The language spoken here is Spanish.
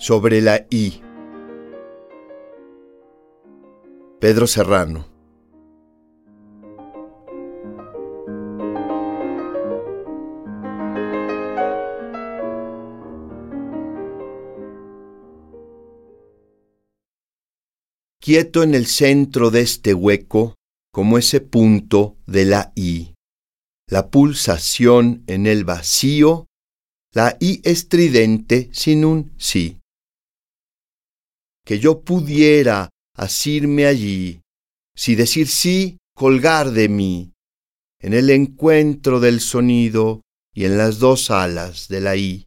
Sobre la I. Pedro Serrano. Quieto en el centro de este hueco, como ese punto de la I. La pulsación en el vacío, la I estridente sin un sí que yo pudiera asirme allí, si decir sí, colgar de mí, en el encuentro del sonido y en las dos alas de la I.